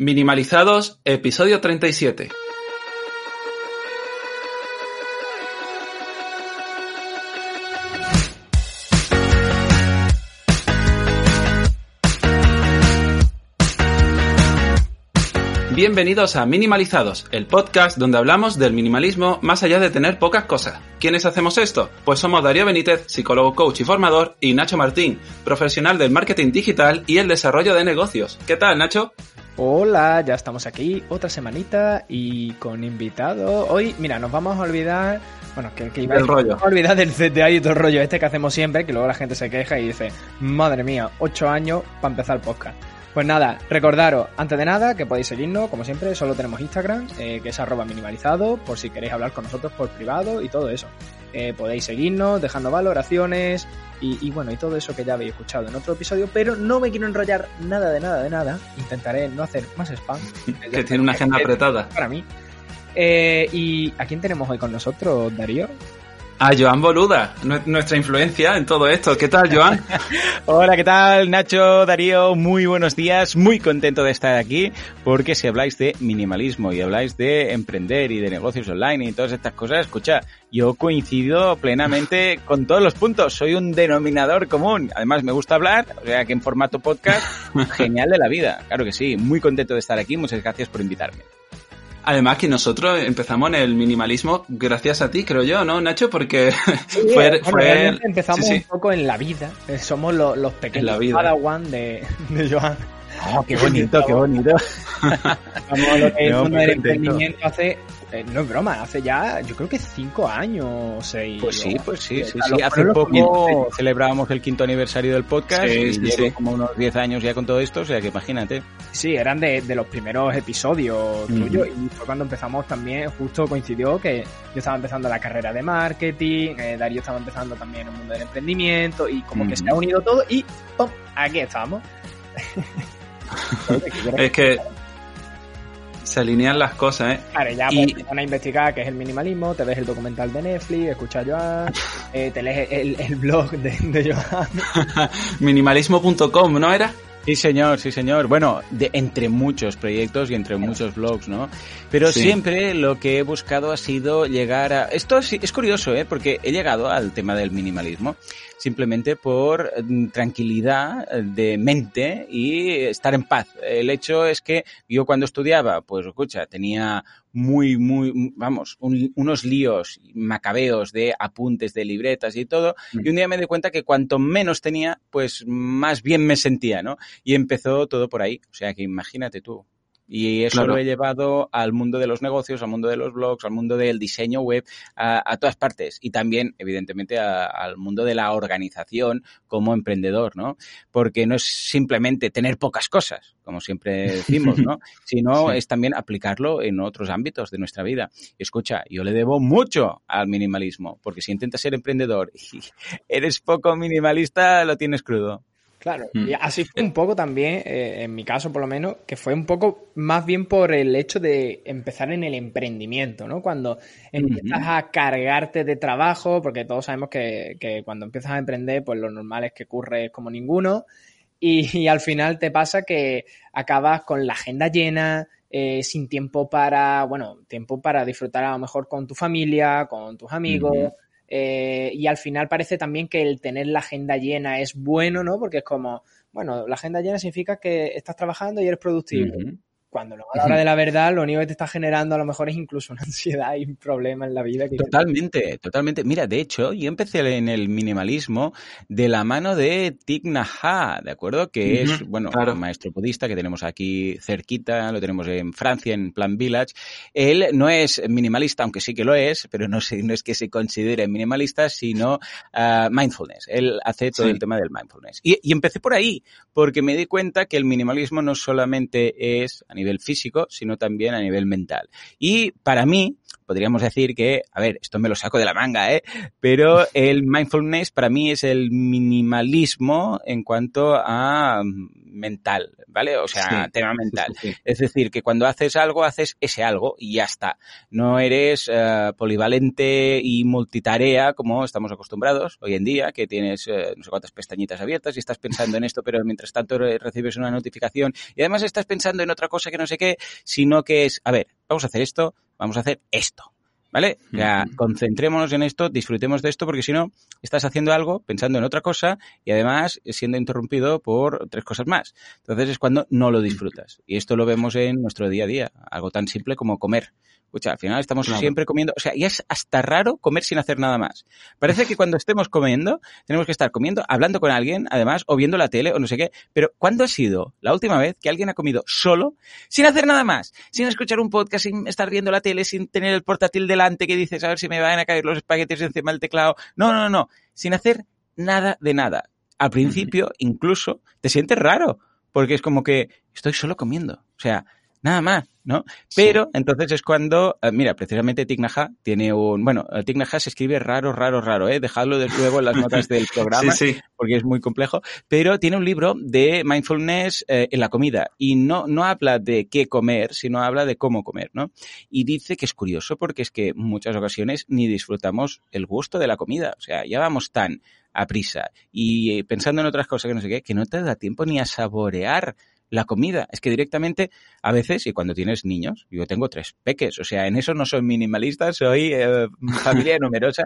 Minimalizados, episodio 37. Bienvenidos a Minimalizados, el podcast donde hablamos del minimalismo más allá de tener pocas cosas. ¿Quiénes hacemos esto? Pues somos Darío Benítez, psicólogo, coach y formador, y Nacho Martín, profesional del marketing digital y el desarrollo de negocios. ¿Qué tal, Nacho? Hola, ya estamos aquí, otra semanita y con invitado. Hoy, mira, nos vamos a olvidar, bueno, que, que iba El rollo. a olvidar del CTA y todo el rollo este que hacemos siempre, que luego la gente se queja y dice, madre mía, ocho años para empezar el podcast. Pues nada, recordaros, antes de nada, que podéis seguirnos, como siempre, solo tenemos Instagram, eh, que es arroba minimalizado, por si queréis hablar con nosotros por privado y todo eso. Eh, podéis seguirnos, dejando valoraciones y, y bueno, y todo eso que ya habéis escuchado en otro episodio, pero no me quiero enrollar nada de nada de nada. Intentaré no hacer más spam. Que tiene una agenda apretada. Para mí. Eh, ¿Y a quién tenemos hoy con nosotros, Darío? A Joan Boluda, nu- nuestra influencia en todo esto. ¿Qué tal, Joan? Hola, ¿qué tal? Nacho, Darío, muy buenos días. Muy contento de estar aquí porque si habláis de minimalismo y habláis de emprender y de negocios online y todas estas cosas, escucha, yo coincido plenamente con todos los puntos. Soy un denominador común. Además, me gusta hablar, o sea que en formato podcast, genial de la vida. Claro que sí. Muy contento de estar aquí. Muchas gracias por invitarme. Además que nosotros empezamos en el minimalismo gracias a ti, creo yo, ¿no, Nacho? Porque Sí, fue, bueno, fue realmente empezamos sí, sí. un poco en la vida. Eh, Somos lo- los En pequeños la vida. Padawan de, de Joan. Oh, qué bonito, qué bonito. Vamos, lo que es el No, mundo muy del contento. emprendimiento hace, eh, no es broma, hace ya, yo creo que cinco años o seis. Pues sí, pues sí, sí, sí. Hace poco celebrábamos el quinto aniversario del podcast Sí, y sí, llevo sí. como unos 10 años ya con todo esto, o sea que imagínate. Sí, eran de, de los primeros episodios Ujú. tuyos y fue cuando empezamos también, justo coincidió que yo estaba empezando la carrera de marketing, eh, Darío estaba empezando también el mundo del emprendimiento y como que se ha unido todo y ¡pum! Aquí estamos. Oye, ¿qué quieres Es que se alinean las cosas, ¿eh? Vale, ya Y- pues, te pones a investigar qué es el minimalismo, te ves el documental de Netflix, escuchas a Joan, eh, te lees el, el blog de, de Joan. Minimalismo.com, ¿no era? Sí, señor, sí, señor. Bueno, de, entre muchos proyectos y entre muchos blogs, ¿no? Pero Sí. siempre lo que he buscado ha sido llegar a... Esto sí- es curioso, ¿eh? Porque he llegado al tema del minimalismo simplemente por mm, tranquilidad eh, de mente y estar en paz. El hecho es que yo cuando estudiaba, pues escucha, tenía muy, muy, vamos, un- unos líos macabeos de apuntes, de libretas y todo, y un día me di cuenta que cuanto menos tenía, pues más bien me sentía, ¿no? Y empezó todo por ahí. O sea que imagínate tú. Y eso Claro. lo he llevado al mundo de los negocios, al mundo de los blogs, al mundo del diseño web, a, a todas partes. Y también, evidentemente, a- al mundo de la organización como emprendedor, ¿no? Porque no es simplemente tener pocas cosas, como siempre decimos, ¿no? Sino Sí. es también aplicarlo en otros ámbitos de nuestra vida. Escucha, yo le debo mucho al minimalismo, porque si intentas ser emprendedor y eres poco minimalista, lo tienes crudo. Claro, Mm. y así fue un poco también, eh, en mi caso por lo menos, que fue un poco más bien por el hecho de empezar en el emprendimiento, ¿no? Cuando empiezas a cargarte de trabajo, porque todos sabemos que, que cuando empiezas a emprender, pues lo normal es que curres como ninguno, y, y al final te pasa que acabas con la agenda llena, eh, sin tiempo para, bueno, tiempo para disfrutar a lo mejor con tu familia, con tus amigos. Eh, y al final parece también que el tener la agenda llena es bueno, ¿no? Porque es como, bueno, la agenda llena significa que estás trabajando y eres productivo. Cuando luego a la hora de la verdad, lo único que te está generando a lo mejor es incluso una ansiedad y un problema en la vida. Que Totalmente, totalmente. Mira, de hecho, yo empecé en el minimalismo de la mano de Thich Nhat Hanh, ¿de acuerdo? Que es, bueno, claro. un maestro budista que tenemos aquí cerquita, lo tenemos en Francia, en Plan Village. Él no es minimalista, aunque sí que lo es, pero no, se- no es que se considere minimalista, sino ah, mindfulness. Él hace todo Sí. el tema del mindfulness. Y, y empecé por ahí, porque me di cuenta que el minimalismo no solamente es a nivel físico, sino también a nivel mental. Y para mí, podríamos decir que, a ver, esto me lo saco de la manga, ¿eh? Pero el mindfulness para mí es el minimalismo en cuanto a mental, ¿vale? O sea, tema mental. es decir, que cuando haces algo, haces ese algo y ya está. No eres uh, polivalente y multitarea como estamos acostumbrados hoy en día, que tienes uh, no sé cuántas pestañitas abiertas y estás pensando en esto, pero mientras tanto recibes una notificación y además estás pensando en otra cosa que no sé qué, sino que es, a ver, vamos a hacer esto, vamos a hacer esto. ¿Vale? Ya, concentrémonos en esto, disfrutemos de esto, porque si no, estás haciendo algo pensando en otra cosa y además siendo interrumpido por tres cosas más. Entonces es cuando no lo disfrutas. Y esto lo vemos en nuestro día a día. Algo tan simple como comer. Escucha, al final estamos siempre comiendo, o sea, y es hasta raro comer sin hacer nada más. Parece que cuando estemos comiendo, tenemos que estar comiendo, hablando con alguien, además, o viendo la tele, o no sé qué. Pero, ¿cuándo ha sido la última vez que alguien ha comido solo, sin hacer nada más? Sin escuchar un podcast, sin estar viendo la tele, sin tener el portátil que dices, a ver si me van a caer los espaguetis encima del teclado. No, no, no, sin hacer nada de nada. Al principio, incluso, te sientes raro, porque es como que estoy solo comiendo. O sea, nada más, ¿no? Pero entonces es cuando, eh, mira, precisamente Tignaja tiene un, bueno, eh, Tignaja se escribe raro, raro, raro, ¿eh? Dejadlo desde luego en las notas del programa, sí, sí. porque es muy complejo, pero tiene un libro de mindfulness eh, en la comida y no, no habla de qué comer, sino habla de cómo comer, ¿no? Y dice que es curioso porque es que en muchas ocasiones ni disfrutamos el gusto de la comida, o sea, ya vamos tan a prisa y pensando en otras cosas que no sé qué, que no te da tiempo ni a saborear la comida. Es que directamente, a veces, y cuando tienes niños, yo tengo tres peques, o sea, en eso no soy minimalista, soy eh, familia numerosa.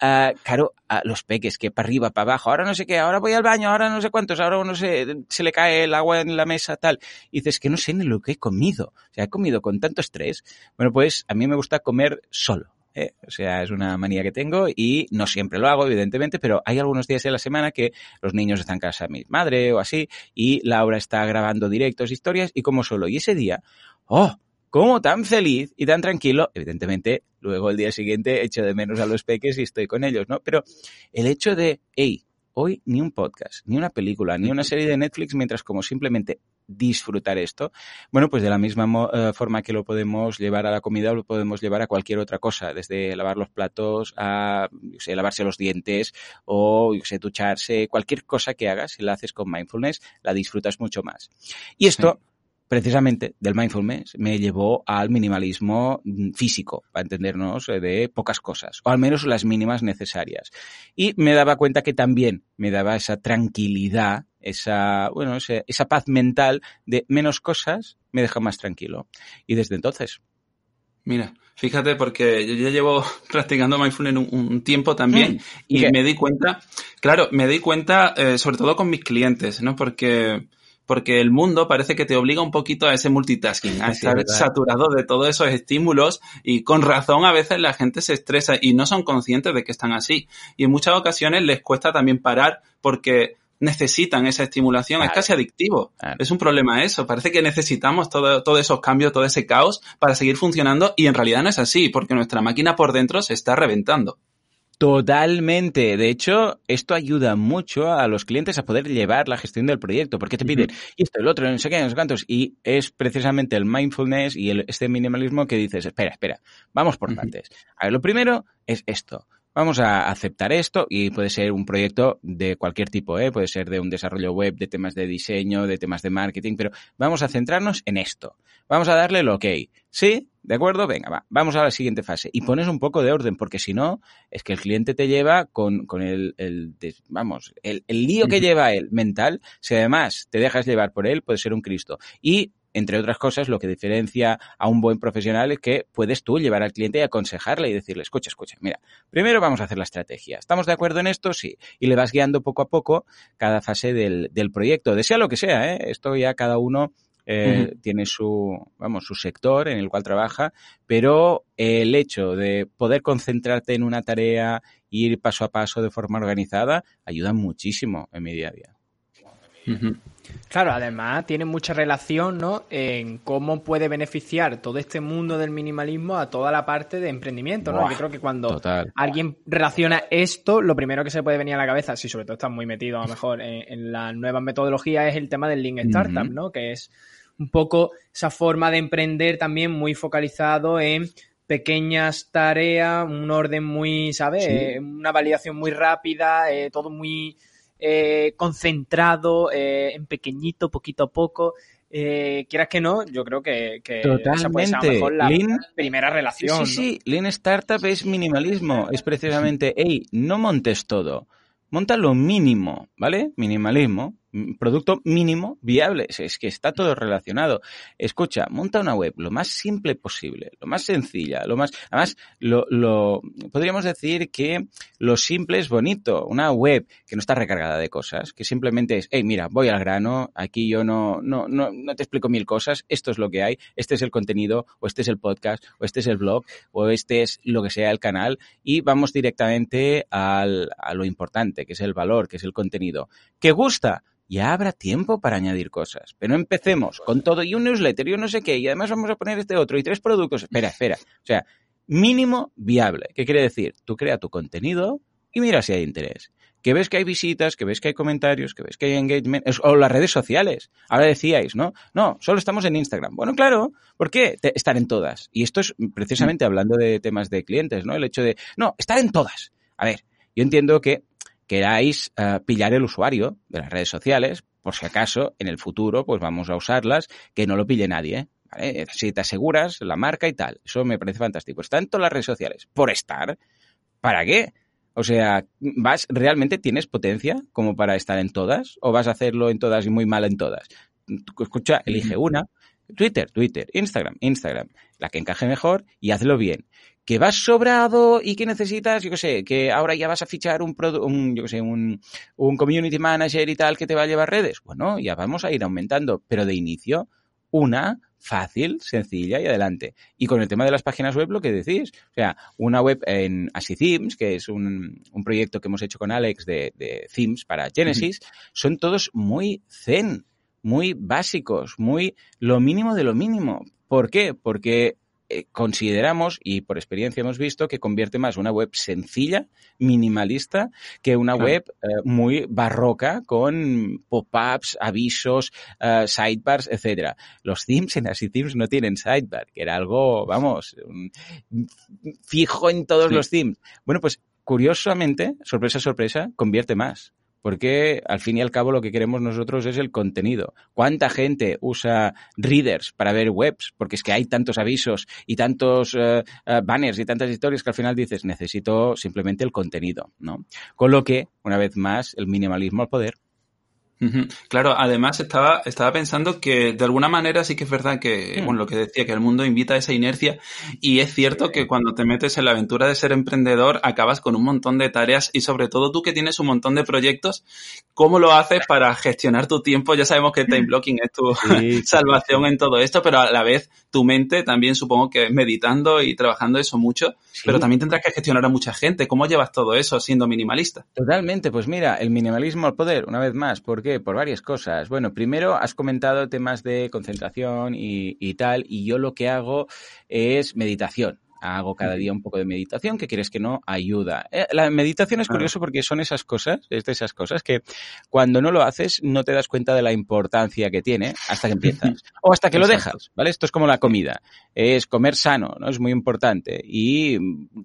Uh, claro, a los peques, que para arriba, para abajo, ahora no sé qué, ahora voy al baño, ahora no sé cuántos, ahora no sé, se le cae el agua en la mesa, tal. Y dices que no sé ni lo que he comido. O sea, he comido con tanto estrés. Bueno, pues a mí me gusta comer solo. ¿Eh? O sea, es una manía que tengo y no siempre lo hago, evidentemente, pero hay algunos días de la semana que los niños están en casa de mi madre o así y Laura está grabando directos, historias y como solo. Y ese día, ¡oh! como tan feliz y tan tranquilo, evidentemente, luego el día siguiente echo de menos a los peques y estoy con ellos, ¿no? Pero el hecho de, hey, hoy ni un podcast, ni una película, ni una serie de Netflix, mientras como simplemente disfrutar esto, bueno, pues de la misma uh, forma que lo podemos llevar a la comida, lo podemos llevar a cualquier otra cosa, desde lavar los platos a, yo sé, lavarse los dientes o, yo sé, ducharse, cualquier cosa que hagas, si la haces con mindfulness, la disfrutas mucho más. Y esto... precisamente del mindfulness me llevó al minimalismo físico, para entendernos, de pocas cosas, o al menos las mínimas necesarias. Y me daba cuenta que también me daba esa tranquilidad, esa, bueno, esa, esa paz mental de menos cosas me deja más tranquilo. Y desde entonces. Mira, fíjate, porque yo ya llevo practicando mindfulness un, un tiempo también mm, y ¿qué? me di cuenta, claro, me di cuenta eh, sobre todo con mis clientes, ¿no? Porque porque el mundo parece que te obliga un poquito a ese multitasking, a estar saturado de todos esos estímulos y con razón a veces la gente se estresa y no son conscientes de que están así. Y en muchas ocasiones les cuesta también parar porque necesitan esa estimulación, claro. es casi adictivo. Claro. Es un problema eso, parece que necesitamos todo, todos esos cambios, todo ese caos para seguir funcionando y en realidad no es así, porque nuestra máquina por dentro se está reventando. Totalmente. De hecho, esto ayuda mucho a los clientes a poder llevar la gestión del proyecto, porque te piden y esto, el otro, no sé qué, no sé cuántos. Y es precisamente el mindfulness y el, este minimalismo que dices, espera, espera, vamos por partes. A ver, lo primero es esto. Vamos a aceptar esto y puede ser un proyecto de cualquier tipo, ¿eh? puede ser de un desarrollo web, de temas de diseño, de temas de marketing, pero vamos a centrarnos en esto. Vamos a darle el ok. ¿Sí? ¿De acuerdo? Venga, va. Vamos a la siguiente fase. Y pones un poco de orden, porque si no, es que el cliente te lleva con, con el, el, vamos, el, el lío que lleva él mental. Si además te dejas llevar por él, puede ser un Cristo. Y entre otras cosas, lo que diferencia a un buen profesional es que puedes tú llevar al cliente y aconsejarle y decirle, escucha, escucha, mira, primero vamos a hacer la estrategia. ¿Estamos de acuerdo en esto? Sí. Y le vas guiando poco a poco cada fase del, del proyecto, de sea lo que sea, ¿eh? Esto ya cada uno eh, uh -huh. tiene su, vamos, su sector en el cual trabaja, pero el hecho de poder concentrarte en una tarea, ir paso a paso de forma organizada, ayuda muchísimo en mi día a día. Uh -huh. Claro, además tiene mucha relación ¿no? en cómo puede beneficiar todo este mundo del minimalismo a toda la parte de emprendimiento. ¿no? Buah, Yo creo que cuando total. alguien relaciona esto, lo primero que se puede venir a la cabeza, si sobre todo estás muy metido a lo mejor en, en las nuevas metodologías, es el tema del Lean Startup, uh -huh. ¿no? que es un poco esa forma de emprender también muy focalizado en pequeñas tareas, un orden muy, ¿sabes? Eh, una validación muy rápida, eh, todo muy eh, concentrado, en pequeñito, poquito a poco. quieras que no, yo creo que, que Totalmente. mejor la primera relación. Sí, sí, Lean Startup es minimalismo, es precisamente, hey, no montes todo, monta lo mínimo, ¿vale? Minimalismo, producto mínimo viable. Es que está todo relacionado. Escucha, monta una web lo más simple posible, lo más sencilla, lo más, además, lo, lo, podríamos decir que lo simple es bonito. Una web que no está recargada de cosas, que simplemente es, hey, mira, voy al grano, aquí yo no, no, no, no te explico mil cosas, esto es lo que hay, este es el contenido, o este es el podcast, o este es el blog, o este es lo que sea el canal, y vamos directamente al, a lo importante, que es el valor, que es el contenido. ¿Qué gusta? Ya habrá tiempo para añadir cosas. Pero empecemos con todo y un newsletter y un no sé qué, y además vamos a poner este otro y tres productos. Espera, espera. O sea, mínimo viable. ¿Qué quiere decir? Tú crea tu contenido y mira si hay interés. Que ves que hay visitas, que ves que hay comentarios, que ves que hay engagement, o las redes sociales. Ahora decíais, ¿no? No, solo estamos en Instagram. Bueno, claro, ¿por qué estar en todas? Y esto es precisamente hablando de temas de clientes, ¿no? El hecho de, no, estar en todas. A ver, yo entiendo que queráis uh, pillar el usuario de las redes sociales, por si acaso en el futuro pues vamos a usarlas, que no lo pille nadie. ¿vale? Si te aseguras la marca y tal, eso me parece fantástico. Está en todas las redes sociales. Por estar, ¿para qué? O sea, ¿vas, ¿realmente tienes potencia como para estar en todas? ¿O vas a hacerlo en todas y muy mal en todas? Escucha, elige una. Twitter, Twitter, Instagram, Instagram, la que encaje mejor y hazlo bien que vas sobrado y que necesitas, yo qué sé, que ahora ya vas a fichar un, un yo qué sé, un, un community manager y tal que te va a llevar redes. Bueno, ya vamos a ir aumentando, pero de inicio, una fácil, sencilla y adelante. Y con el tema de las páginas web, lo que decís, o sea, una web en Así Themes, que es un, un proyecto que hemos hecho con Alex de, de themes para Genesis, son todos muy zen, muy básicos, muy lo mínimo de lo mínimo. ¿Por qué? Porque eh, consideramos, y por experiencia hemos visto, que convierte más una web sencilla, minimalista, que una web eh, muy barroca con pop-ups, avisos, uh, sidebars, etcétera. Los themes en Así Themes no tienen sidebar, que era algo, vamos, fijo en todos los themes. Bueno, pues curiosamente, sorpresa, sorpresa, convierte más porque al fin y al cabo lo que queremos nosotros es el contenido. ¿Cuánta gente usa readers para ver webs? Porque es que hay tantos avisos y tantos uh, uh, banners y tantas historias que al final dices, necesito simplemente el contenido, ¿no? Con lo que, una vez más, el minimalismo al poder. Claro, además estaba, estaba pensando que de alguna manera sí que es verdad que, mm. bueno, lo que decía, que el mundo invita a esa inercia y es cierto que cuando te metes en la aventura de ser emprendedor acabas con un montón de tareas y sobre todo tú que tienes un montón de proyectos, ¿cómo lo haces para gestionar tu tiempo? Ya sabemos que time blocking es tu salvación en todo esto, pero a la vez tu mente también supongo que meditando y trabajando eso mucho, pero también tendrás que gestionar a mucha gente. ¿Cómo llevas todo eso siendo minimalista? Totalmente, pues mira, el minimalismo al poder, una vez más, porque por varias cosas. Bueno, primero has comentado temas de concentración y, tal, y yo lo que hago es meditación hago cada día un poco de meditación, que quieres que no, ayuda. Eh, la meditación es curioso porque son esas cosas, es de esas cosas que cuando no lo haces no te das cuenta de la importancia que tiene hasta que empiezas o hasta que lo dejas, ¿vale? Esto es como la comida, es comer sano, ¿no? Es muy importante y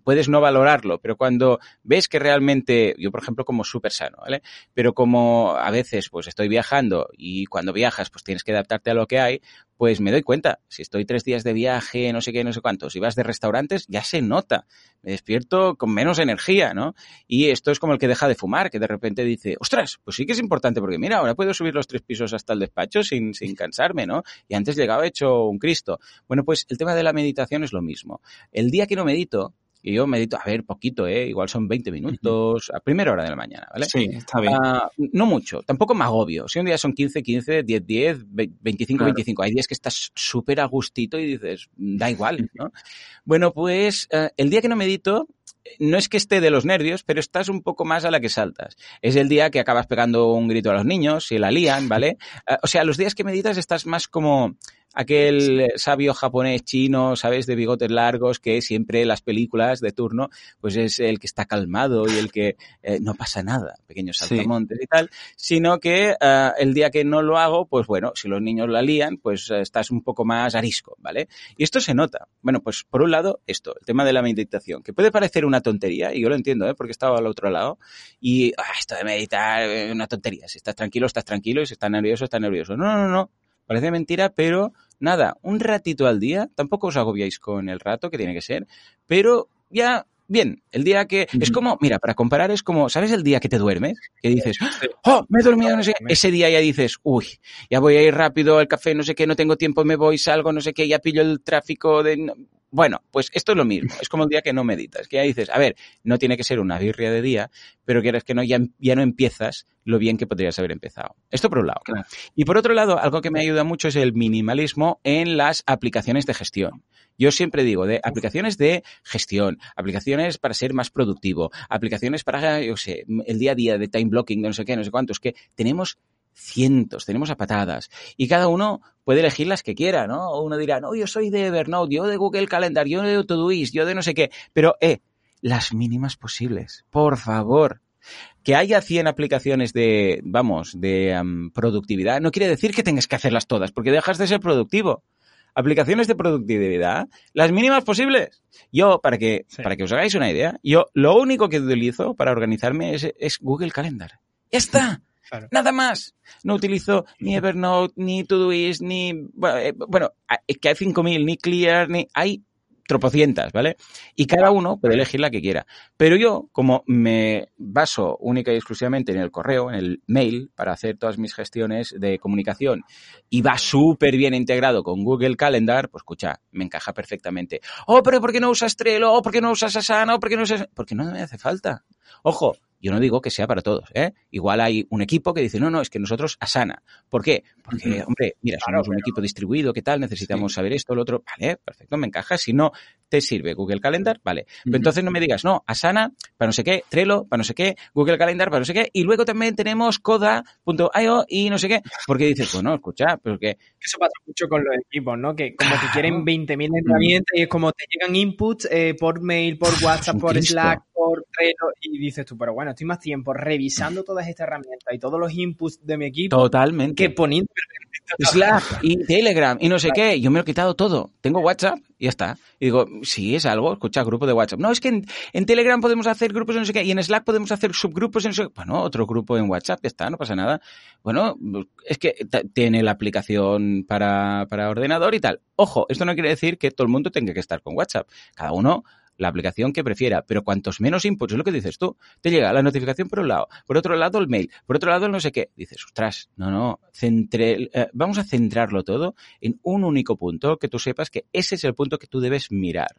puedes no valorarlo, pero cuando ves que realmente, yo por ejemplo como súper sano, ¿vale? Pero como a veces pues estoy viajando y cuando viajas pues tienes que adaptarte a lo que hay, pues me doy cuenta, si estoy tres días de viaje, no sé qué, no sé cuánto, si vas de restaurantes, ya se nota, me despierto con menos energía, ¿no? Y esto es como el que deja de fumar, que de repente dice, ostras, pues sí que es importante, porque mira, ahora puedo subir los tres pisos hasta el despacho sin, sin cansarme, ¿no? Y antes llegaba hecho un Cristo. Bueno, pues el tema de la meditación es lo mismo. El día que no medito, y yo medito, a ver, poquito, ¿eh? Igual son 20 minutos, a primera hora de la mañana, ¿vale? Sí, está bien. Uh, no mucho, tampoco me agobio. Si un día son 15, 15, 10, 10, 25, claro. 25. Hay días que estás súper a gustito y dices, da igual, ¿no? Bueno, pues uh, el día que no medito, no es que esté de los nervios, pero estás un poco más a la que saltas. Es el día que acabas pegando un grito a los niños, si la lían, ¿vale? Uh, o sea, los días que meditas estás más como aquel sabio japonés chino, ¿sabes? De bigotes largos que siempre las películas de turno, pues es el que está calmado y el que eh, no pasa nada, pequeños saltamontes y tal, sino que eh, el día que no lo hago, pues bueno, si los niños la lían, pues eh, estás un poco más arisco, ¿vale? Y esto se nota. Bueno, pues por un lado, esto, el tema de la meditación, que puede parecer una tontería, y yo lo entiendo, ¿eh? Porque estaba al otro lado, y ah, esto de meditar es una tontería. Si estás tranquilo, estás tranquilo, y si estás nervioso, estás nervioso. No, no, no. Parece mentira, pero nada, un ratito al día, tampoco os agobiáis con el rato que tiene que ser, pero ya bien, el día que es como, mira, para comparar es como, ¿sabes el día que te duermes? Que dices, "Oh, me he dormido, no sé, ese día ya dices, "Uy, ya voy a ir rápido al café, no sé qué, no tengo tiempo, me voy, salgo, no sé qué, ya pillo el tráfico de bueno, pues esto es lo mismo. Es como el día que no meditas, que ya dices, a ver, no tiene que ser una birria de día, pero quieres que no, ya, ya no empiezas lo bien que podrías haber empezado. Esto por un lado. Y por otro lado, algo que me ayuda mucho es el minimalismo en las aplicaciones de gestión. Yo siempre digo, de aplicaciones de gestión, aplicaciones para ser más productivo, aplicaciones para, yo sé, el día a día de time blocking, de no sé qué, no sé cuántos, que tenemos cientos, tenemos a patadas. Y cada uno puede elegir las que quiera, ¿no? O uno dirá, no, yo soy de Evernote, yo de Google Calendar, yo de Todoist, yo de no sé qué. Pero, eh, las mínimas posibles, por favor. Que haya 100 aplicaciones de, vamos, de productividad, no quiere decir que tengas que hacerlas todas, porque dejas de ser productivo. Aplicaciones de productividad, las mínimas posibles. Yo, para que, para que os hagáis una idea, yo lo único que utilizo para organizarme es, es Google Calendar. Ya está. Nada más. No utilizo ni Evernote, ni Todoist, ni... Bueno, eh, bueno es que hay 5.000, ni Clear, ni... Hay tropocientas, ¿vale? Y cada uno puede elegir la que quiera. Pero yo, como me baso única y exclusivamente en el correo, en el mail, para hacer todas mis gestiones de comunicación, y va súper bien integrado con Google Calendar, pues escucha, me encaja perfectamente. Oh, pero ¿por qué no usas Trello? Oh, ¿por qué no usas Asana? Oh, ¿por qué no usas...? Porque no me hace falta. Ojo, yo no digo que sea para todos, ¿eh? Igual hay un equipo que dice, no, no, es que nosotros Asana. ¿Por qué? Porque, hombre, mira, somos un equipo distribuido, ¿qué tal? Necesitamos saber esto, lo otro. Vale, perfecto, me encaja. Si no te sirve Google Calendar, vale. Pero entonces no me digas, no, Asana, para no sé qué, Trello, para no sé qué, Google Calendar, para no sé qué, y luego también tenemos Coda.io y no sé qué. Porque dices, bueno, escucha, pero que... Eso pasa mucho con los equipos, ¿no? Que como que quieren 20.000 herramientas y es como te llegan inputs eh, por mail, por WhatsApp, por Slack, por Trello, y dices tú, pero bueno, estoy más tiempo revisando todas estas herramientas y todos los inputs de mi equipo Totalmente. que poniendo Slack y Telegram y no sé qué. Yo me lo he quitado todo. Tengo WhatsApp y ya está. Y digo, si es algo, escucha, grupo de WhatsApp. No, es que en, Telegram podemos hacer grupos de no sé qué y en Slack podemos hacer subgrupos de no sé qué. Bueno, otro grupo en WhatsApp, ya está, no pasa nada. Bueno, es que tiene la aplicación para, para ordenador y tal. Ojo, esto no quiere decir que todo el mundo tenga que estar con WhatsApp. Cada uno la aplicación que prefiera, pero cuantos menos inputs, es lo que dices tú, te llega la notificación por un lado, por otro lado el mail, por otro lado el no sé qué, dices, ostras, no, no, centre, eh, vamos a centrarlo todo en un único punto, que tú sepas que ese es el punto que tú debes mirar.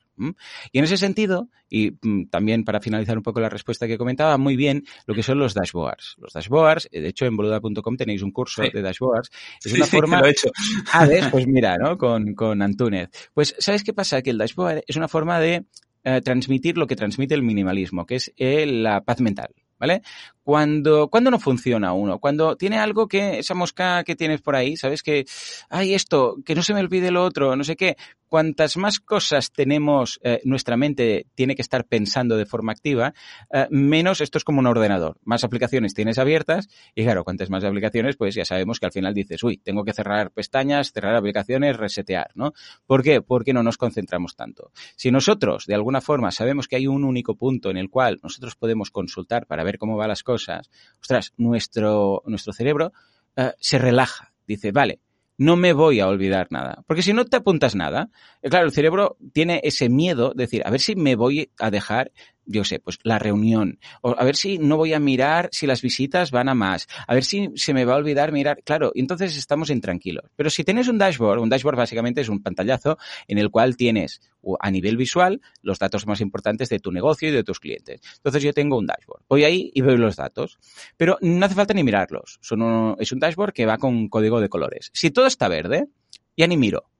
Y en ese sentido, y mm, también para finalizar un poco la respuesta que comentaba, muy bien lo que son los dashboards. Los dashboards, eh, de hecho en boluda.com tenéis un curso de dashboards, es una forma... lo he hecho. Ah, Pues mira, ¿no? Con, con Antúnez. Pues, ¿sabes qué pasa? Que el dashboard es una forma de eh, transmitir lo que transmite el minimalismo, que es eh, la paz mental. ¿Vale? Cuando, cuando no funciona uno, cuando tiene algo que, esa mosca que tienes por ahí, sabes que, hay esto, que no se me olvide lo otro, no sé qué, cuantas más cosas tenemos, eh, nuestra mente tiene que estar pensando de forma activa, eh, menos esto es como un ordenador. Más aplicaciones tienes abiertas y claro, cuantas más aplicaciones, pues ya sabemos que al final dices, uy, tengo que cerrar pestañas, cerrar aplicaciones, resetear, ¿no? ¿Por qué? Porque no nos concentramos tanto. Si nosotros, de alguna forma, sabemos que hay un único punto en el cual nosotros podemos consultar para ver cómo van las cosas, ostras, nuestro, nuestro cerebro eh, se relaja. Dice, vale, no me voy a olvidar nada. Porque si no te apuntas nada, eh, claro, el cerebro tiene ese miedo de decir, a ver si me voy a dejar yo sé, pues la reunión, o a ver si no voy a mirar si las visitas van a más, a ver si se me va a olvidar mirar, claro, entonces estamos intranquilos. Pero si tienes un dashboard, un dashboard básicamente es un pantallazo en el cual tienes a nivel visual los datos más importantes de tu negocio y de tus clientes. Entonces yo tengo un dashboard, voy ahí y veo los datos, pero no hace falta ni mirarlos, Son es un dashboard que va con código de colores. Si todo está verde, ya ni miro,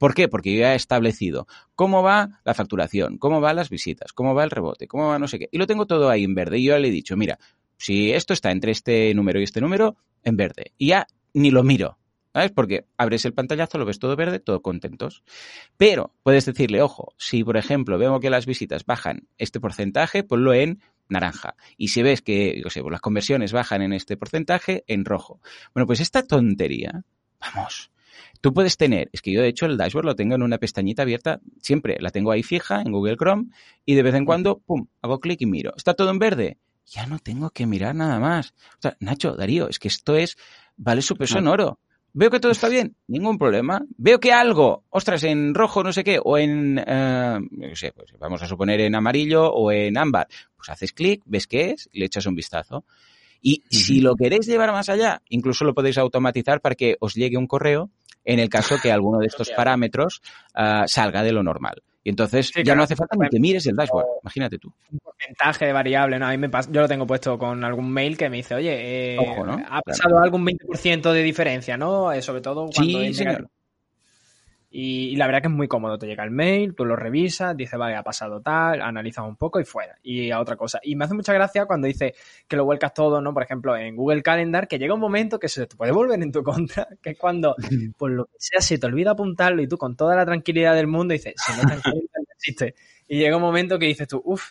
¿Por qué? Porque yo ya he establecido cómo va la facturación, cómo van las visitas, cómo va el rebote, cómo va no sé qué. Y lo tengo todo ahí en verde. Y yo le he dicho, mira, si esto está entre este número y este número, en verde. Y ya ni lo miro. ¿Sabes? Porque abres el pantallazo, lo ves todo verde, todo contentos. Pero puedes decirle, ojo, si por ejemplo vemos que las visitas bajan este porcentaje, ponlo en naranja. Y si ves que, sé, pues las conversiones bajan en este porcentaje, en rojo. Bueno, pues esta tontería, vamos, tú puedes tener, es que yo de hecho el dashboard lo tengo en una pestañita abierta, siempre la tengo ahí fija en Google Chrome y de vez en cuando, pum, hago clic y miro. ¿Está todo en verde? Ya no tengo que mirar nada más. O sea, Nacho, Darío, es que esto es, vale su peso en oro. Veo que todo está bien, ningún problema. Veo que algo, ostras, en rojo, no sé qué, o en, eh, no sé, pues vamos a suponer en amarillo o en ámbar, pues haces clic, ves qué es y le echas un vistazo. Y si lo queréis llevar más allá, incluso lo podéis automatizar para que os llegue un correo en el caso que alguno de estos parámetros uh, salga de lo normal. Y entonces sí, ya claro. no hace falta ni que mires el dashboard, imagínate tú. Un porcentaje variable, ¿no? A mí me pasa, yo lo tengo puesto con algún mail que me dice, oye, eh, Ojo, ¿no? ha pasado claro. algún 20% de diferencia, ¿no? Eh, sobre todo cuando... Sí, señor. Y, y, la verdad que es muy cómodo, te llega el mail, tú lo revisas, dices, vale, ha pasado tal, analizas un poco y fuera, y a otra cosa. Y me hace mucha gracia cuando dice que lo vuelcas todo, ¿no? Por ejemplo, en Google Calendar, que llega un momento que se te puede volver en tu contra, que es cuando, por lo que sea, se te olvida apuntarlo y tú con toda la tranquilidad del mundo dices, si no no existe. Y llega un momento que dices tú, uff,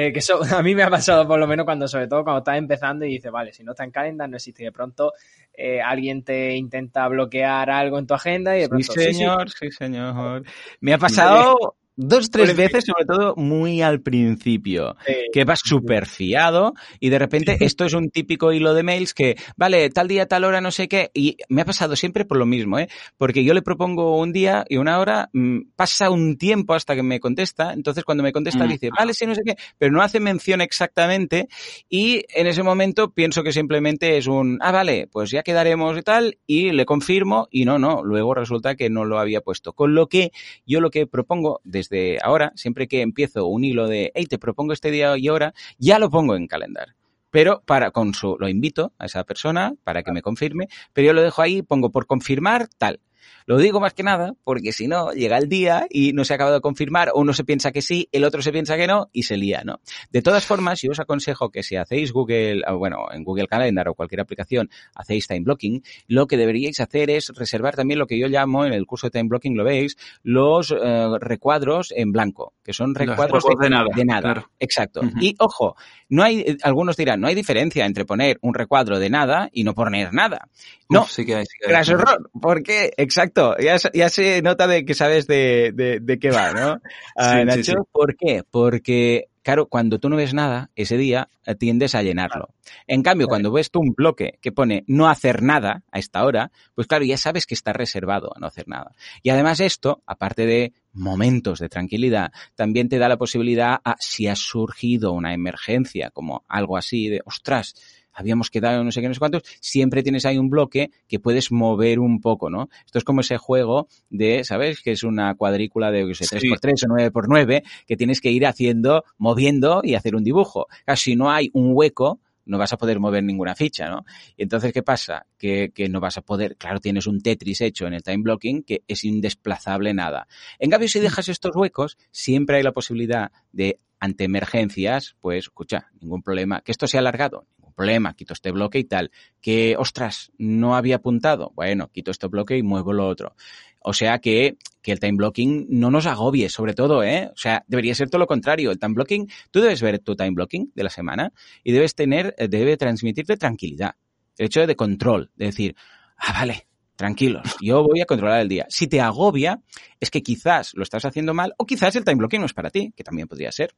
eh, que eso a mí me ha pasado por lo menos cuando, sobre todo cuando estás empezando y dices, vale, si no está en calendar no existe. Y de pronto eh, alguien te intenta bloquear algo en tu agenda y de pronto... Sí, señor, sí, sí. sí señor. Me ha pasado dos, tres veces, sobre todo muy al principio, sí. que vas súper fiado y de repente esto es un típico hilo de mails que, vale, tal día, tal hora, no sé qué, y me ha pasado siempre por lo mismo, ¿eh? Porque yo le propongo un día y una hora, mmm, pasa un tiempo hasta que me contesta, entonces cuando me contesta mm. dice, vale, sí, no sé qué, pero no hace mención exactamente y en ese momento pienso que simplemente es un, ah, vale, pues ya quedaremos y tal, y le confirmo y no, no, luego resulta que no lo había puesto. Con lo que yo lo que propongo desde desde ahora, siempre que empiezo un hilo de, hey, te propongo este día y hora, ya lo pongo en calendar. Pero para con su, lo invito a esa persona para que me confirme, pero yo lo dejo ahí, pongo por confirmar tal. Lo digo más que nada porque si no, llega el día y no se ha acabado de confirmar, uno se piensa que sí, el otro se piensa que no y se lía, ¿no? De todas formas, yo os aconsejo que si hacéis Google, bueno, en Google Calendar o cualquier aplicación, hacéis time blocking, lo que deberíais hacer es reservar también lo que yo llamo en el curso de time blocking, lo veis, los eh, recuadros en blanco, que son recuadros de, de, nada. De nada. Claro. Exacto. Uh -huh. Y ojo, no hay, algunos dirán, no hay diferencia entre poner un recuadro de nada y no poner nada. No, Uf, sí que hay, sí que hay. Gracias, error. ¿Por qué? Exacto. Ya, ya, se nota de que sabes de, de, de qué va, ¿no? Uh, Nacho, sí, sí. ¿por qué? Porque claro, cuando tú no ves nada, ese día eh, tiendes a llenarlo. En cambio, claro. cuando ves tú un bloque que pone no hacer nada a esta hora, pues claro, ya sabes que está reservado a no hacer nada. Y además esto, aparte de momentos de tranquilidad, también te da la posibilidad a si ha surgido una emergencia, como algo así de, ostras, habíamos quedado no sé qué, no sé cuántos, siempre tienes ahí un bloque que puedes mover un poco, ¿no? Esto es como ese juego de, ¿sabes? Que es una cuadrícula de, sé, 3x3 sí. o 9x9, que tienes que ir haciendo, moviendo y hacer un dibujo. Casi si no hay un hueco, no vas a poder mover ninguna ficha, ¿no? Y entonces, ¿qué pasa? Que, que, no vas a poder, claro, tienes un Tetris hecho en el time blocking que es indesplazable nada. En cambio, si dejas estos huecos, siempre hay la posibilidad de, ante emergencias, pues, escucha, ningún problema, que esto sea alargado, problema, quito este bloque y tal. Que, ostras, no había apuntado. Bueno, quito este bloque y muevo lo otro. O sea que, que el time blocking no nos agobie, sobre todo, ¿eh? O sea, debería ser todo lo contrario. El time blocking, tú debes ver tu time blocking de la semana y debes tener, debe transmitirte tranquilidad. El hecho de control, de decir, ah, vale, tranquilos, yo voy a controlar el día. Si te agobia, es que quizás lo estás haciendo mal o quizás el time blocking no es para ti, que también podría ser.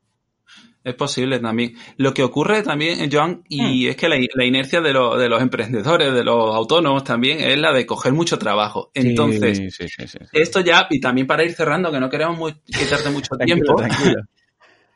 Es posible también. Lo que ocurre también, Joan, y mm. es que la, la inercia de, lo, de, los emprendedores, de los autónomos también, es la de coger mucho trabajo. Entonces, sí, sí, sí, esto ya, y también para ir cerrando, que no queremos muy, quitarte mucho tiempo. tranquilo.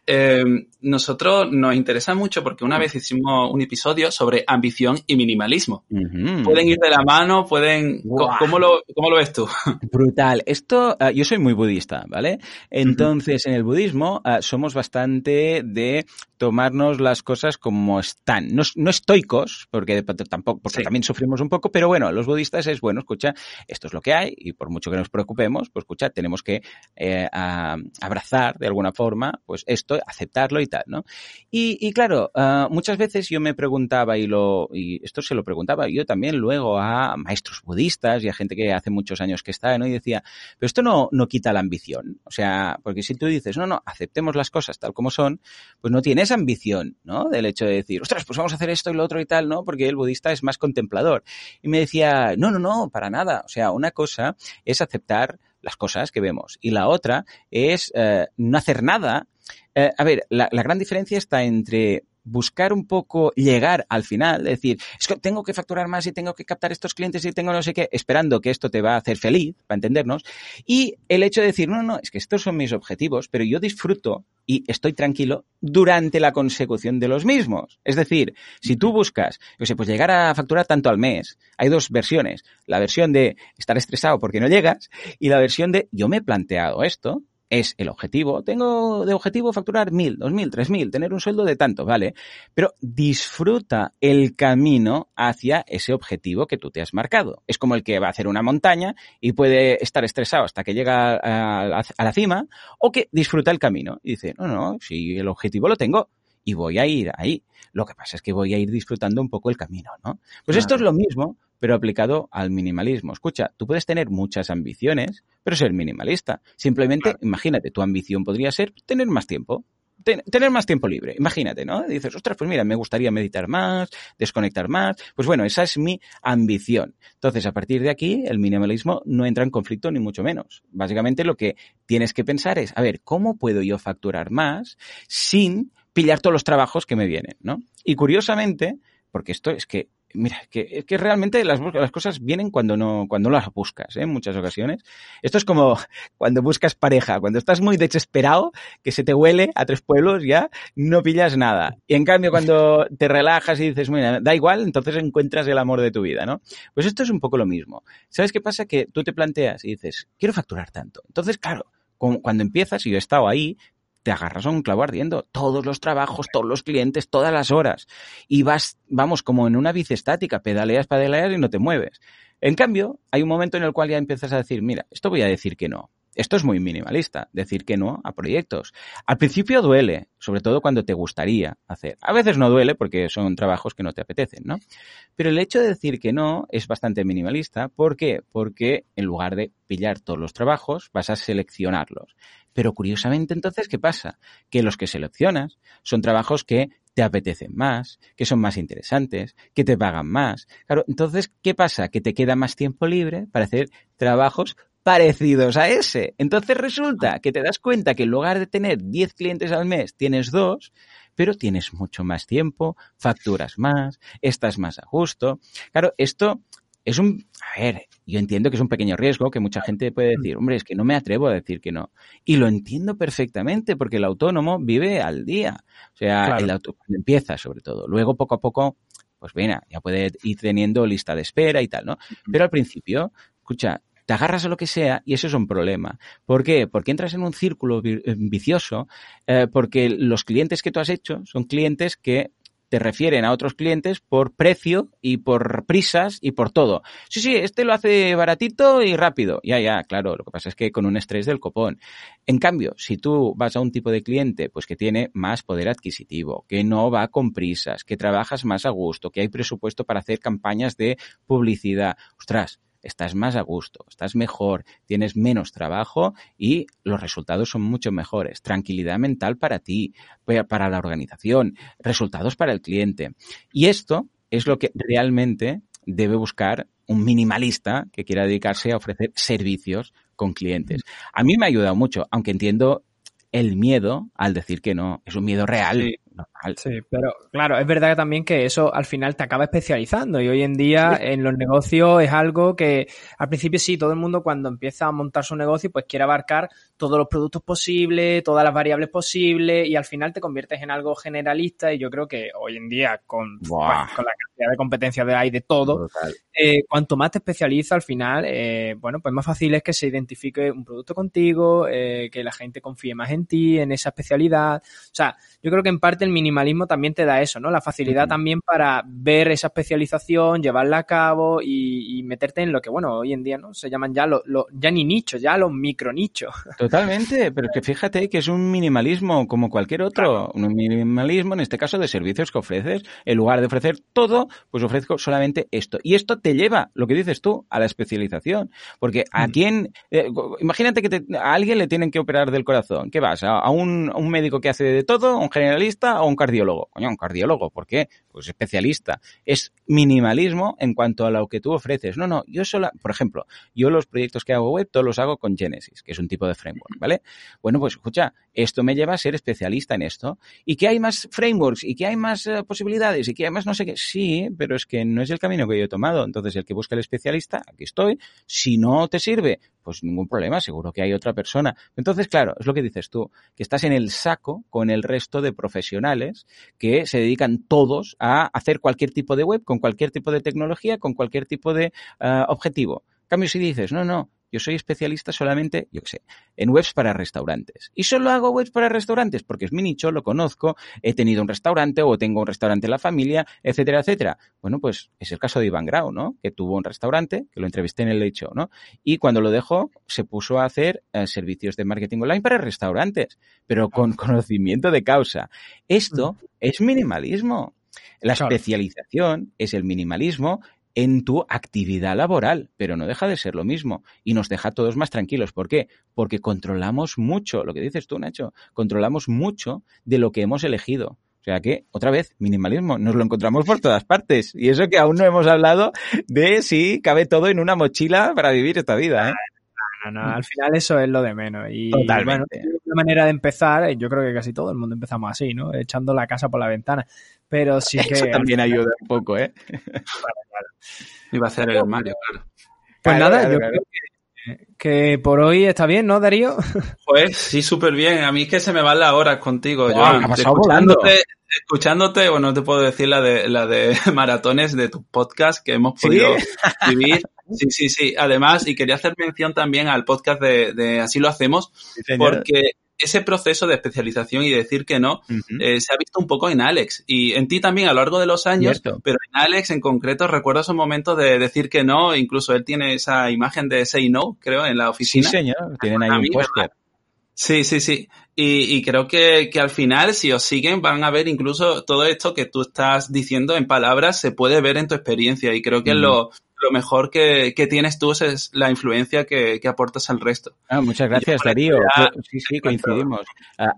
Eh, nosotros nos interesa mucho porque una vez hicimos un episodio sobre ambición y minimalismo. Uh -huh. Pueden ir de la mano, pueden... Wow. ¿Cómo, lo, ¿Cómo lo ves tú? Brutal. Esto, uh, yo soy muy budista, ¿vale? Entonces, uh -huh. en el budismo uh, somos bastante de tomarnos las cosas como están. No, no estoicos, porque tampoco, porque sí. también sufrimos un poco, pero bueno, los budistas es, bueno, escucha, esto es lo que hay y por mucho que nos preocupemos, pues escucha, tenemos que eh, abrazar de alguna forma, pues esto, aceptarlo y ¿no? Y, claro, uh, muchas veces yo me preguntaba y lo, y esto se lo preguntaba yo también luego a maestros budistas y a gente que hace muchos años que está, ¿no? Y decía, pero esto no, no quita la ambición. O sea, porque si tú dices, no, no, aceptemos las cosas tal como son, pues no tienes ambición, ¿no? Del hecho de decir, ostras, pues vamos a hacer esto y lo otro y tal, ¿no? Porque el budista es más contemplador. Y me decía, no, no, no, para nada. O sea, una cosa es aceptar las cosas que vemos y la otra es eh, no hacer nada. Eh, a ver, la, la gran diferencia está entre buscar un poco llegar al final, decir, es que tengo que facturar más y tengo que captar estos clientes y tengo no sé qué, esperando que esto te va a hacer feliz, para entendernos, y el hecho de decir, no, no, es que estos son mis objetivos, pero yo disfruto y estoy tranquilo durante la consecución de los mismos. Es decir, si tú buscas, yo sé, pues llegar a facturar tanto al mes, hay dos versiones, la versión de estar estresado porque no llegas y la versión de yo me he planteado esto, es el objetivo. Tengo de objetivo facturar mil, dos mil, tres mil, tener un sueldo de tanto, ¿vale? Pero disfruta el camino hacia ese objetivo que tú te has marcado. Es como el que va a hacer una montaña y puede estar estresado hasta que llega a la, a la cima o que disfruta el camino y dice, no, no, si el objetivo lo tengo y voy a ir ahí. Lo que pasa es que voy a ir disfrutando un poco el camino, ¿no? Pues claro. esto es lo mismo, pero aplicado al minimalismo. Escucha, tú puedes tener muchas ambiciones, pero ser minimalista. Simplemente, claro. imagínate, tu ambición podría ser tener más tiempo. Ten, tener más tiempo libre, imagínate, ¿no? dices, ostras, pues mira, me gustaría meditar más, desconectar más. Pues bueno, esa es mi ambición. Entonces, a partir de aquí, el minimalismo no entra en conflicto ni mucho menos. Básicamente lo que tienes que pensar es, a ver, ¿cómo puedo yo facturar más sin pillar todos los trabajos que me vienen, ¿no? Y curiosamente, porque esto es que mira, que, que realmente las, las, cosas vienen cuando no, cuando las buscas, ¿eh? en muchas ocasiones. Esto es como cuando buscas pareja, cuando estás muy desesperado, que se te huele a tres pueblos, ya no pillas nada. Y en cambio, cuando te relajas y dices, mira, da igual, entonces encuentras el amor de tu vida, ¿no? Pues esto es un poco lo mismo. ¿Sabes qué pasa? Que tú te planteas y dices, quiero facturar tanto. Entonces, claro, cuando empiezas, y yo he estado ahí, te agarras a un clavo ardiendo. Todos los trabajos, todos los clientes, todas las horas. Y vas, vamos, como en una bici estática, pedaleas, pedaleas y no te mueves. En cambio, hay un momento en el cual ya empiezas a decir, mira, esto voy a decir que no. Esto es muy minimalista, decir que no a proyectos. Al principio duele, sobre todo cuando te gustaría hacer. A veces no duele porque son trabajos que no te apetecen, ¿no? Pero el hecho de decir que no es bastante minimalista. ¿Por qué? Porque en lugar de pillar todos los trabajos, vas a seleccionarlos. Pero curiosamente entonces, ¿qué pasa? Que los que seleccionas son trabajos que te apetecen más, que son más interesantes, que te pagan más. Claro, entonces, ¿qué pasa? Que te queda más tiempo libre para hacer trabajos parecidos a ese. Entonces resulta que te das cuenta que en lugar de tener 10 clientes al mes, tienes dos, pero tienes mucho más tiempo, facturas más, estás más a gusto. Claro, esto es un, a ver, yo entiendo que es un pequeño riesgo que mucha gente puede decir, hombre, es que no me atrevo a decir que no. Y lo entiendo perfectamente porque el autónomo vive al día. O sea, claro. el auto, cuando empieza sobre todo. Luego poco a poco, pues bueno, ya puede ir teniendo lista de espera y tal, ¿no? Pero al principio, escucha, te agarras a lo que sea y eso es un problema. ¿Por qué? Porque entras en un círculo vicioso, eh, porque los clientes que tú has hecho son clientes que te refieren a otros clientes por precio y por prisas y por todo. Sí, sí, este lo hace baratito y rápido. Ya, ya, claro, lo que pasa es que con un estrés del copón. En cambio, si tú vas a un tipo de cliente pues que tiene más poder adquisitivo, que no va con prisas, que trabajas más a gusto, que hay presupuesto para hacer campañas de publicidad, ostras, estás más a gusto, estás mejor, tienes menos trabajo y los resultados son mucho mejores. Tranquilidad mental para ti, para la organización, resultados para el cliente. Y esto es lo que realmente debe buscar un minimalista que quiera dedicarse a ofrecer servicios con clientes. A mí me ha ayudado mucho, aunque entiendo el miedo al decir que no, es un miedo real. Sí. Normal. Sí, pero claro, es verdad también que eso al final te acaba especializando y hoy en día sí. en los negocios es algo que al principio sí, todo el mundo cuando empieza a montar su negocio pues quiere abarcar todos los productos posibles, todas las variables posibles y al final te conviertes en algo generalista y yo creo que hoy en día con, bueno, con la cantidad de competencias de hay de todo, eh, cuanto más te especializas al final, eh, bueno, pues más fácil es que se identifique un producto contigo, eh, que la gente confíe más en ti, en esa especialidad. O sea, yo creo que en parte parte el minimalismo también te da eso, ¿no? La facilidad también para ver esa especialización, llevarla a cabo y, meterte en lo que, bueno, hoy en día, ¿no? Se llaman ya, los ya ni nichos, ya los micronichos. Totalmente, pero que fíjate que es un minimalismo como cualquier otro. Un minimalismo, en este caso, de servicios que ofreces. En lugar de ofrecer todo, pues ofrezco solamente esto. Y esto te lleva, lo que dices tú, a la especialización. Porque a mm. quién, eh, imagínate que a alguien le tienen que operar del corazón. ¿Qué vas? ¿A, un, un médico que hace de todo? ¿Un generalista o un cardiólogo? Coño, un cardiólogo. ¿Por qué? Pues especialista. Es minimalismo en cuanto a lo que tú ofreces. No, no, yo solo, por ejemplo, yo los proyectos que hago web todos los hago con Genesis, que es un tipo de framework, ¿vale? Bueno, pues escucha, esto me lleva a ser especialista en esto. ¿Y que hay más frameworks? ¿Y que hay más eh, posibilidades? ¿Y que hay más no sé qué? Sí, pero es que no es el camino que yo he tomado. Entonces, el que busca el especialista, aquí estoy. Si no te sirve, pues ningún problema, seguro que hay otra persona. Entonces, claro, es lo que dices tú, que estás en el saco con el resto de profesionales que se dedican todos a hacer cualquier tipo de web, con cualquier tipo de tecnología, con cualquier tipo de uh, objetivo. cambio, si dices, no, no, yo soy especialista solamente, yo qué sé, en webs para restaurantes. Y solo hago webs para restaurantes porque es mi nicho, lo conozco, he tenido un restaurante o tengo un restaurante en la familia, etcétera, etcétera. Bueno, pues es el caso de Iván Grau, ¿no? Que tuvo un restaurante, que lo entrevisté en el hecho, ¿no? Y cuando lo dejó, se puso a hacer eh, servicios de marketing online para restaurantes, pero con conocimiento de causa. Esto es minimalismo. La especialización es el minimalismo en tu actividad laboral, pero no deja de ser lo mismo y nos deja a todos más tranquilos. ¿Por qué? Porque controlamos mucho, lo que dices tú, Nacho, controlamos mucho de lo que hemos elegido. O sea que, otra vez, minimalismo, nos lo encontramos por todas partes. Y eso que aún no hemos hablado de si cabe todo en una mochila para vivir esta vida. ¿eh? No, no, al final eso es lo de menos. Y Totalmente. bueno, una manera de empezar, yo creo que casi todo el mundo empezamos así, ¿no? Echando la casa por la ventana. Pero sí que. Eso también ayuda un poco, ¿eh? Iba a hacer el armario, claro. Pues nada, yo creo que, por hoy está bien, ¿no, Darío? Pues sí, súper bien. A mí es que se me van las horas contigo. yo, escuchándote, escuchándote, bueno, te puedo decir la de, la de maratones de tu podcast que hemos podido vivir. Sí, sí, sí. Además, y quería hacer mención también al podcast de, Así lo hacemos, porque ese proceso de especialización y decir que no eh, se ha visto un poco en Alex y en ti también a lo largo de los años, pero en Alex en concreto recuerdo esos momentos de decir que no, incluso él tiene esa imagen de say no, creo, en la oficina. Sí, señor, tienen ahí un póster. Sí, sí, sí. Y, y creo que, que, al final, si os siguen, van a ver incluso todo esto que tú estás diciendo en palabras, se puede ver en tu experiencia. Y creo que es lo, lo mejor que, tienes tú es la influencia que, aportas al resto. Ah, muchas gracias, Darío. Sí, sí, coincidimos.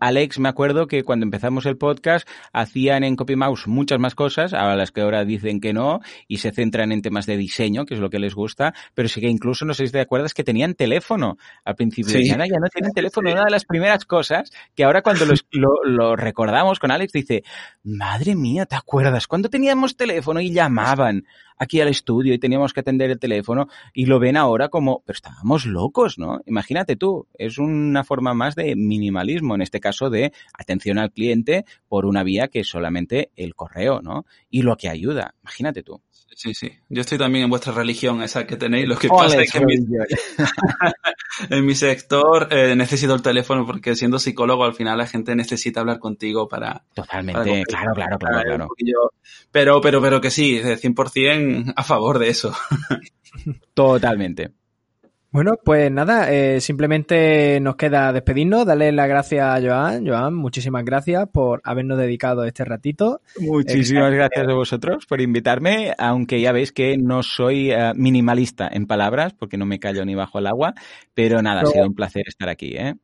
Alex, me acuerdo que cuando empezamos el podcast hacían en CopyMouse muchas más cosas, a las que ahora dicen que no, y se centran en temas de diseño, que es lo que les gusta, pero sí que incluso, no sé si te acuerdas, que tenían teléfono al principio. Sí. ya no tienen teléfono. Una de las primeras cosas que ahora cuando lo, lo recordamos con Alex dice, madre mía, ¿te acuerdas? Cuando teníamos teléfono y llamaban aquí al estudio y teníamos que atender el teléfono y lo ven ahora como, pero estábamos locos, ¿no? Imagínate tú, es una forma más de minimalismo, en este caso de atención al cliente por una vía que es solamente el correo, ¿no? Y lo que ayuda, imagínate tú. Sí, sí. Yo estoy también en vuestra religión, esa que tenéis. Lo que pasa es que en mi, en mi sector eh, necesito el teléfono porque siendo psicólogo al final la gente necesita hablar contigo para... Totalmente, claro, claro, claro, claro. Pero, pero, pero que sí, 100% a favor de eso. Totalmente. Bueno, pues nada, eh, simplemente nos queda despedirnos, darle las gracias a Joan. Joan, muchísimas gracias por habernos dedicado este ratito. Muchísimas gracias a vosotros por invitarme, aunque ya veis que no soy eh, minimalista en palabras, porque no me callo ni bajo el agua, pero nada, ha sido un placer estar aquí. ¿eh?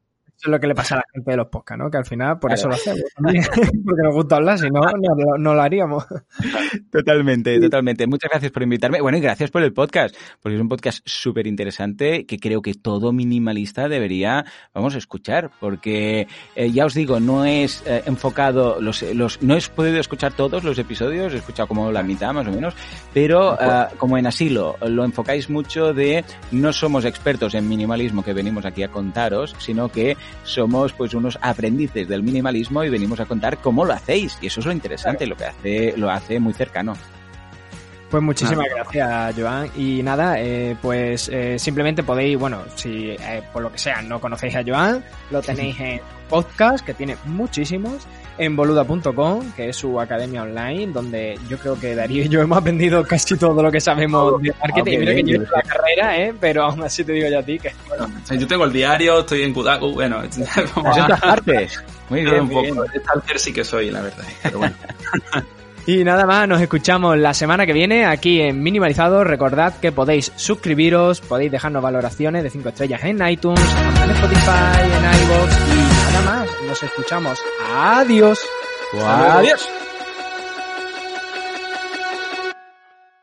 Es lo que le pasa a la gente de los podcasts, ¿no? Que al final por eso lo hacemos. porque nos gusta hablar, si no, no, lo haríamos. Totalmente, totalmente. Muchas gracias por invitarme. Bueno, y gracias por el podcast, porque es un podcast súper interesante que creo que todo minimalista debería, vamos a escuchar, porque eh, ya os digo, no es eh, enfocado, los, los, no he podido escuchar todos los episodios, he escuchado como la mitad más o menos, pero eh, como en asilo, lo enfocáis mucho de no somos expertos en minimalismo que venimos aquí a contaros, sino que somos pues unos aprendices del minimalismo y venimos a contar cómo lo hacéis. Y eso es lo interesante, lo que hace, lo hace muy cercano. Pues muchísimas gracias, Joan. Y nada, eh, pues eh, simplemente podéis, bueno, si eh, por lo que sea no conocéis a Joan, lo tenéis en podcast, que tiene muchísimos, en boluda.com, que es su academia online, donde yo creo que Darío y yo hemos aprendido casi todo lo que sabemos de marketing. Ah, Mira que yo he la carrera, ¿eh? pero aún así te digo yo a ti que, bueno, yo tengo el diario, estoy en Kudaku, bueno, partes. Muy bien, un muy poco. sí que soy, la verdad. Pero bueno. Y nada más, nos escuchamos la semana que viene aquí en Minimalizado. Recordad que podéis suscribiros, podéis dejarnos valoraciones de 5 estrellas en iTunes, en Spotify, en iVoox y nada más. Nos escuchamos. Adiós. Adiós.